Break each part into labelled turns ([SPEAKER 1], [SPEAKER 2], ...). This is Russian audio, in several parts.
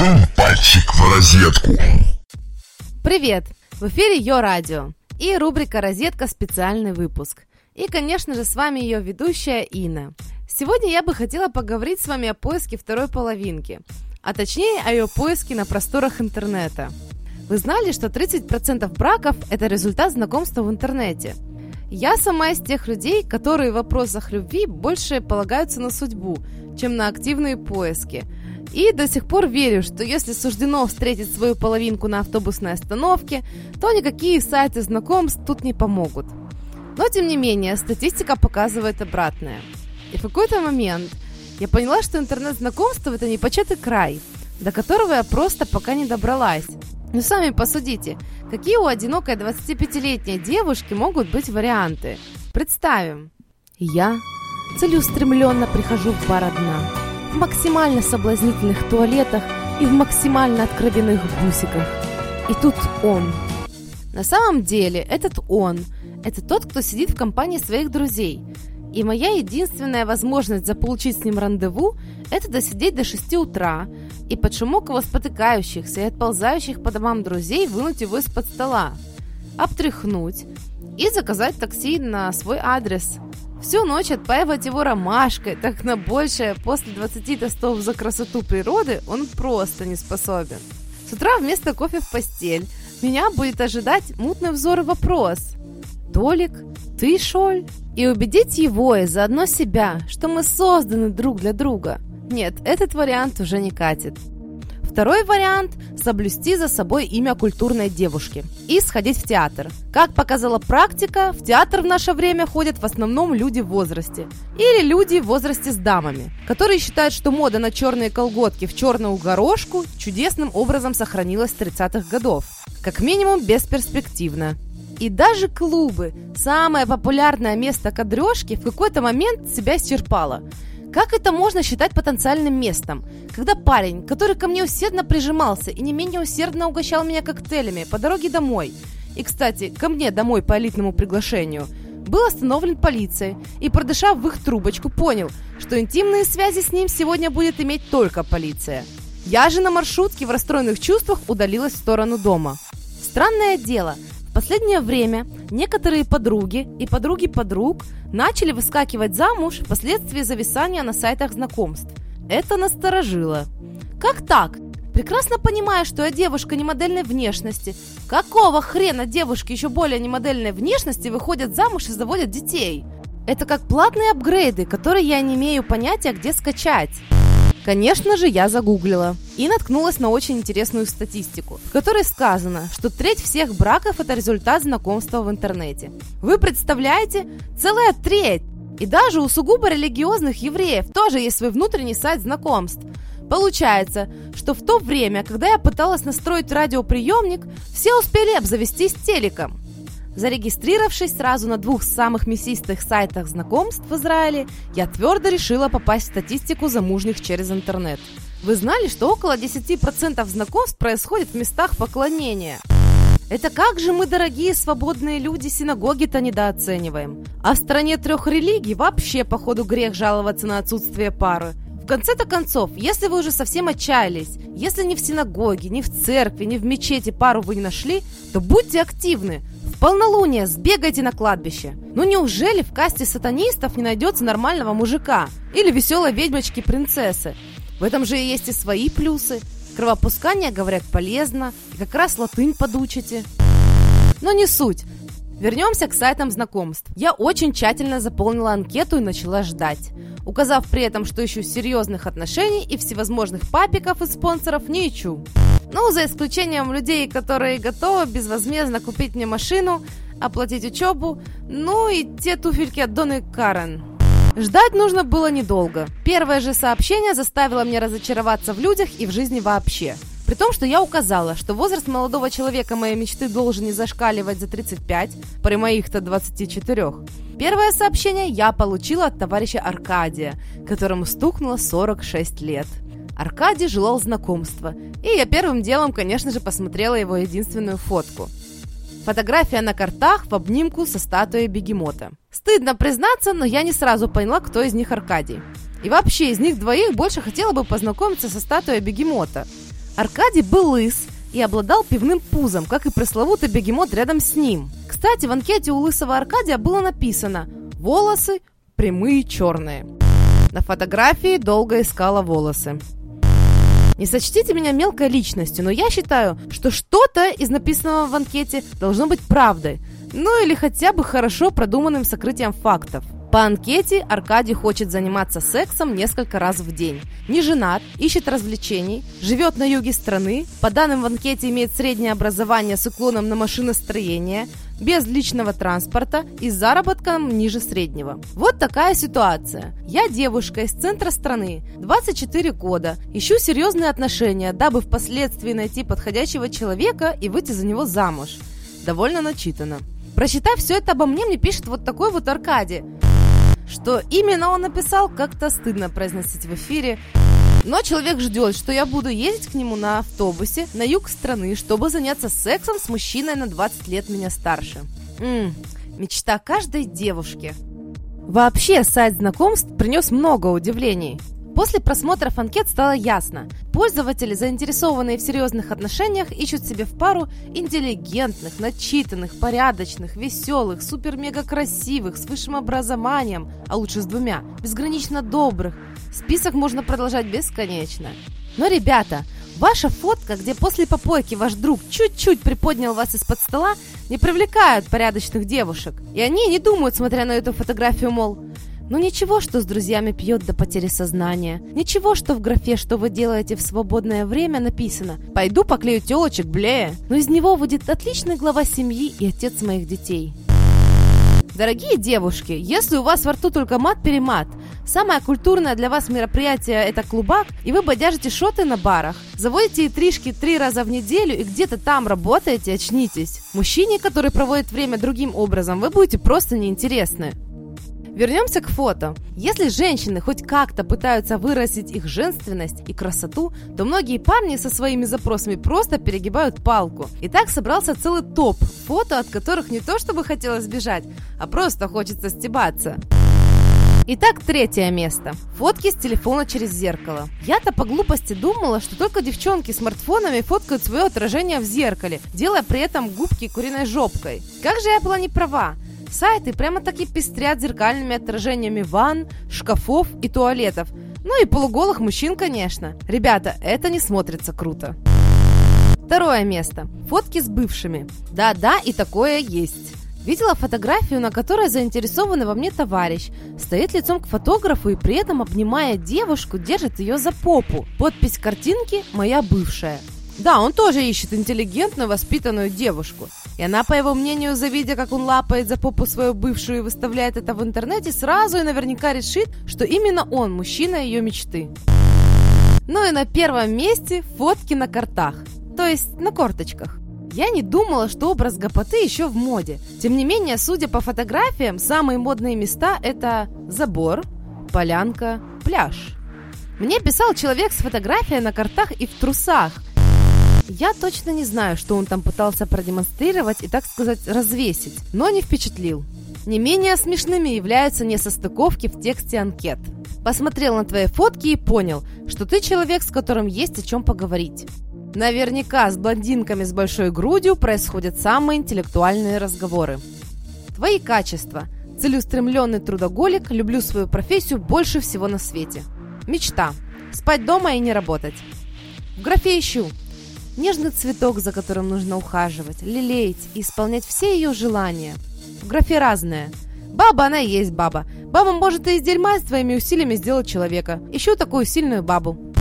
[SPEAKER 1] Сунь пальчик в розетку.
[SPEAKER 2] Привет! В эфире Йо Радио и рубрика «Розетка. Специальный выпуск». И, конечно же, с вами ее ведущая Инна. Сегодня я бы хотела поговорить с вами о поиске второй половинки, а точнее о ее поиске на просторах интернета. Вы знали, что 30% браков – это результат знакомства в интернете? Я сама из тех людей, которые в вопросах любви больше полагаются на судьбу, чем на активные поиски – и до сих пор верю, что если суждено встретить свою половинку на автобусной остановке, то никакие сайты знакомств тут не помогут. Но тем не менее, статистика показывает обратное. И в какой-то момент я поняла, что интернет-знакомство это непочатый край, до которого я просто пока не добралась. Ну сами посудите, какие у одинокой 25-летней девушки могут быть варианты? Представим. Я целеустремленно прихожу в бар одна в максимально соблазнительных туалетах и в максимально откровенных бусиках. И тут он. На самом деле, этот он – это тот, кто сидит в компании своих друзей. И моя единственная возможность заполучить с ним рандеву – это досидеть до 6 утра и под шумок его спотыкающихся и отползающих по домам друзей вынуть его из-под стола, обтряхнуть и заказать такси на свой адрес – Всю ночь отпаивать его ромашкой, так на большее после 20 тостов за красоту природы он просто не способен. С утра вместо кофе в постель меня будет ожидать мутный взор и вопрос. «Толик, ты шоль?» И убедить его и заодно себя, что мы созданы друг для друга. Нет, этот вариант уже не катит. Второй вариант – соблюсти за собой имя культурной девушки и сходить в театр. Как показала практика, в театр в наше время ходят в основном люди в возрасте. Или люди в возрасте с дамами, которые считают, что мода на черные колготки в черную горошку чудесным образом сохранилась с 30-х годов. Как минимум бесперспективно. И даже клубы, самое популярное место кадрежки, в какой-то момент себя исчерпало – как это можно считать потенциальным местом? Когда парень, который ко мне усердно прижимался и не менее усердно угощал меня коктейлями по дороге домой, и, кстати, ко мне домой по элитному приглашению, был остановлен полицией и, продышав в их трубочку, понял, что интимные связи с ним сегодня будет иметь только полиция. Я же на маршрутке в расстроенных чувствах удалилась в сторону дома. Странное дело – в последнее время некоторые подруги и подруги подруг начали выскакивать замуж впоследствии зависания на сайтах знакомств. Это насторожило. Как так? Прекрасно понимая, что я девушка не модельной внешности. Какого хрена девушки еще более не модельной внешности выходят замуж и заводят детей? Это как платные апгрейды, которые я не имею понятия, где скачать. Конечно же, я загуглила и наткнулась на очень интересную статистику, в которой сказано, что треть всех браков – это результат знакомства в интернете. Вы представляете? Целая треть! И даже у сугубо религиозных евреев тоже есть свой внутренний сайт знакомств. Получается, что в то время, когда я пыталась настроить радиоприемник, все успели обзавестись телеком. Зарегистрировавшись сразу на двух самых мясистых сайтах знакомств в Израиле, я твердо решила попасть в статистику замужних через интернет. Вы знали, что около 10% знакомств происходит в местах поклонения? Это как же мы, дорогие свободные люди, синагоги-то недооцениваем? А в стране трех религий вообще, походу, грех жаловаться на отсутствие пары. В конце-то концов, если вы уже совсем отчаялись, если ни в синагоге, ни в церкви, ни в мечети пару вы не нашли, то будьте активны, полнолуние сбегайте на кладбище. Ну неужели в касте сатанистов не найдется нормального мужика? Или веселой ведьмочки-принцессы? В этом же есть и свои плюсы. Кровопускание, говорят, полезно. И как раз латынь подучите. Но не суть. Вернемся к сайтам знакомств. Я очень тщательно заполнила анкету и начала ждать. Указав при этом, что ищу серьезных отношений и всевозможных папиков и спонсоров не ищу. Ну, за исключением людей, которые готовы безвозмездно купить мне машину, оплатить учебу, ну и те туфельки от Доны Карен. Ждать нужно было недолго. Первое же сообщение заставило меня разочароваться в людях и в жизни вообще. При том, что я указала, что возраст молодого человека моей мечты должен не зашкаливать за 35, при моих-то 24. Первое сообщение я получила от товарища Аркадия, которому стукнуло 46 лет. Аркадий желал знакомства, и я первым делом, конечно же, посмотрела его единственную фотку. Фотография на картах в обнимку со статуей бегемота. Стыдно признаться, но я не сразу поняла, кто из них Аркадий. И вообще, из них двоих больше хотела бы познакомиться со статуей бегемота. Аркадий был лыс и обладал пивным пузом, как и пресловутый бегемот рядом с ним. Кстати, в анкете у лысого Аркадия было написано «Волосы прямые черные». На фотографии долго искала волосы. Не сочтите меня мелкой личностью, но я считаю, что что-то из написанного в анкете должно быть правдой. Ну или хотя бы хорошо продуманным сокрытием фактов. По анкете Аркадий хочет заниматься сексом несколько раз в день. Не женат, ищет развлечений, живет на юге страны, по данным в анкете имеет среднее образование с уклоном на машиностроение, без личного транспорта и с заработком ниже среднего. Вот такая ситуация. Я девушка из центра страны, 24 года, ищу серьезные отношения, дабы впоследствии найти подходящего человека и выйти за него замуж. Довольно начитано. Прочитав все это обо мне, мне пишет вот такой вот Аркадий. Что именно он написал, как-то стыдно произносить в эфире. Но человек ждет, что я буду ездить к нему на автобусе на юг страны, чтобы заняться сексом с мужчиной на 20 лет меня старше. Ммм, мечта каждой девушки. Вообще, сайт знакомств принес много удивлений. После просмотров анкет стало ясно. Пользователи, заинтересованные в серьезных отношениях, ищут себе в пару интеллигентных, начитанных, порядочных, веселых, супер-мега красивых, с высшим образованием, а лучше с двумя, безгранично добрых. Список можно продолжать бесконечно. Но, ребята, ваша фотка, где после попойки ваш друг чуть-чуть приподнял вас из-под стола, не привлекают порядочных девушек. И они не думают, смотря на эту фотографию, мол, ну ничего, что с друзьями пьет до потери сознания. Ничего, что в графе «Что вы делаете в свободное время» написано «Пойду поклею телочек, блея». Но из него выйдет отличный глава семьи и отец моих детей. Дорогие девушки, если у вас во рту только мат-перемат, самое культурное для вас мероприятие это клубак, и вы бодяжите шоты на барах, заводите интрижки три раза в неделю и где-то там работаете, очнитесь. Мужчине, который проводит время другим образом, вы будете просто неинтересны. Вернемся к фото. Если женщины хоть как-то пытаются выразить их женственность и красоту, то многие парни со своими запросами просто перегибают палку. И так собрался целый топ фото, от которых не то чтобы хотелось бежать, а просто хочется стебаться. Итак, третье место. Фотки с телефона через зеркало. Я-то по глупости думала, что только девчонки смартфонами фоткают свое отражение в зеркале, делая при этом губки куриной жопкой. Как же я была не права? Сайты прямо-таки пестрят зеркальными отражениями ванн, шкафов и туалетов. Ну и полуголых мужчин, конечно. Ребята, это не смотрится круто. Второе место. Фотки с бывшими. Да-да, и такое есть. Видела фотографию, на которой заинтересованный во мне товарищ. Стоит лицом к фотографу и при этом, обнимая девушку, держит ее за попу. Подпись картинки «Моя бывшая». Да, он тоже ищет интеллигентную, воспитанную девушку. И она, по его мнению, завидя, как он лапает за попу свою бывшую и выставляет это в интернете, сразу и наверняка решит, что именно он мужчина ее мечты. Ну и на первом месте фотки на картах, то есть на корточках. Я не думала, что образ гопоты еще в моде. Тем не менее, судя по фотографиям, самые модные места это забор, полянка, пляж. Мне писал человек с фотографией на картах и в трусах – я точно не знаю, что он там пытался продемонстрировать и, так сказать, развесить, но не впечатлил. Не менее смешными являются несостыковки в тексте анкет. Посмотрел на твои фотки и понял, что ты человек, с которым есть о чем поговорить. Наверняка с блондинками с большой грудью происходят самые интеллектуальные разговоры. Твои качества. Целеустремленный трудоголик, люблю свою профессию больше всего на свете. Мечта. Спать дома и не работать. В графе ищу. Нежный цветок, за которым нужно ухаживать, лелеять и исполнять все ее желания. В графе разное. Баба, она и есть баба. Баба может и из дерьма своими усилиями сделать человека. Ищу такую сильную бабу.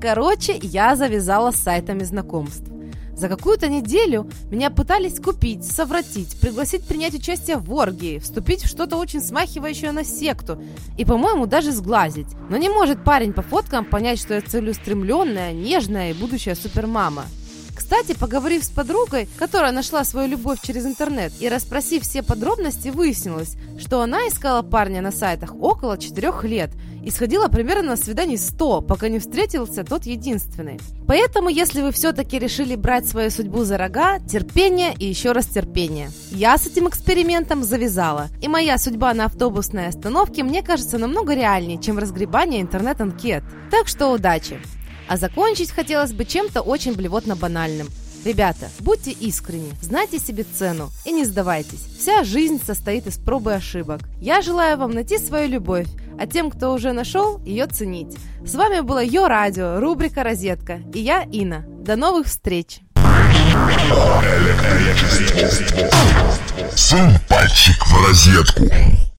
[SPEAKER 2] Короче, я завязала с сайтами знакомств. За какую-то неделю меня пытались купить, совратить, пригласить принять участие в оргии, вступить в что-то очень смахивающее на секту и, по-моему, даже сглазить. Но не может парень по фоткам понять, что я целеустремленная, нежная и будущая супермама. Кстати, поговорив с подругой, которая нашла свою любовь через интернет, и расспросив все подробности, выяснилось, что она искала парня на сайтах около 4 лет и сходила примерно на свиданий 100, пока не встретился тот единственный. Поэтому, если вы все-таки решили брать свою судьбу за рога, терпение и еще раз терпение. Я с этим экспериментом завязала, и моя судьба на автобусной остановке мне кажется намного реальнее, чем разгребание интернет-анкет. Так что удачи! А закончить хотелось бы чем-то очень блевотно банальным. Ребята, будьте искренни, знайте себе цену и не сдавайтесь. Вся жизнь состоит из проб и ошибок. Я желаю вам найти свою любовь, а тем, кто уже нашел, ее ценить. С вами было Йо Радио, рубрика «Розетка» и я, Инна. До новых встреч!
[SPEAKER 1] Сунь пальчик в розетку.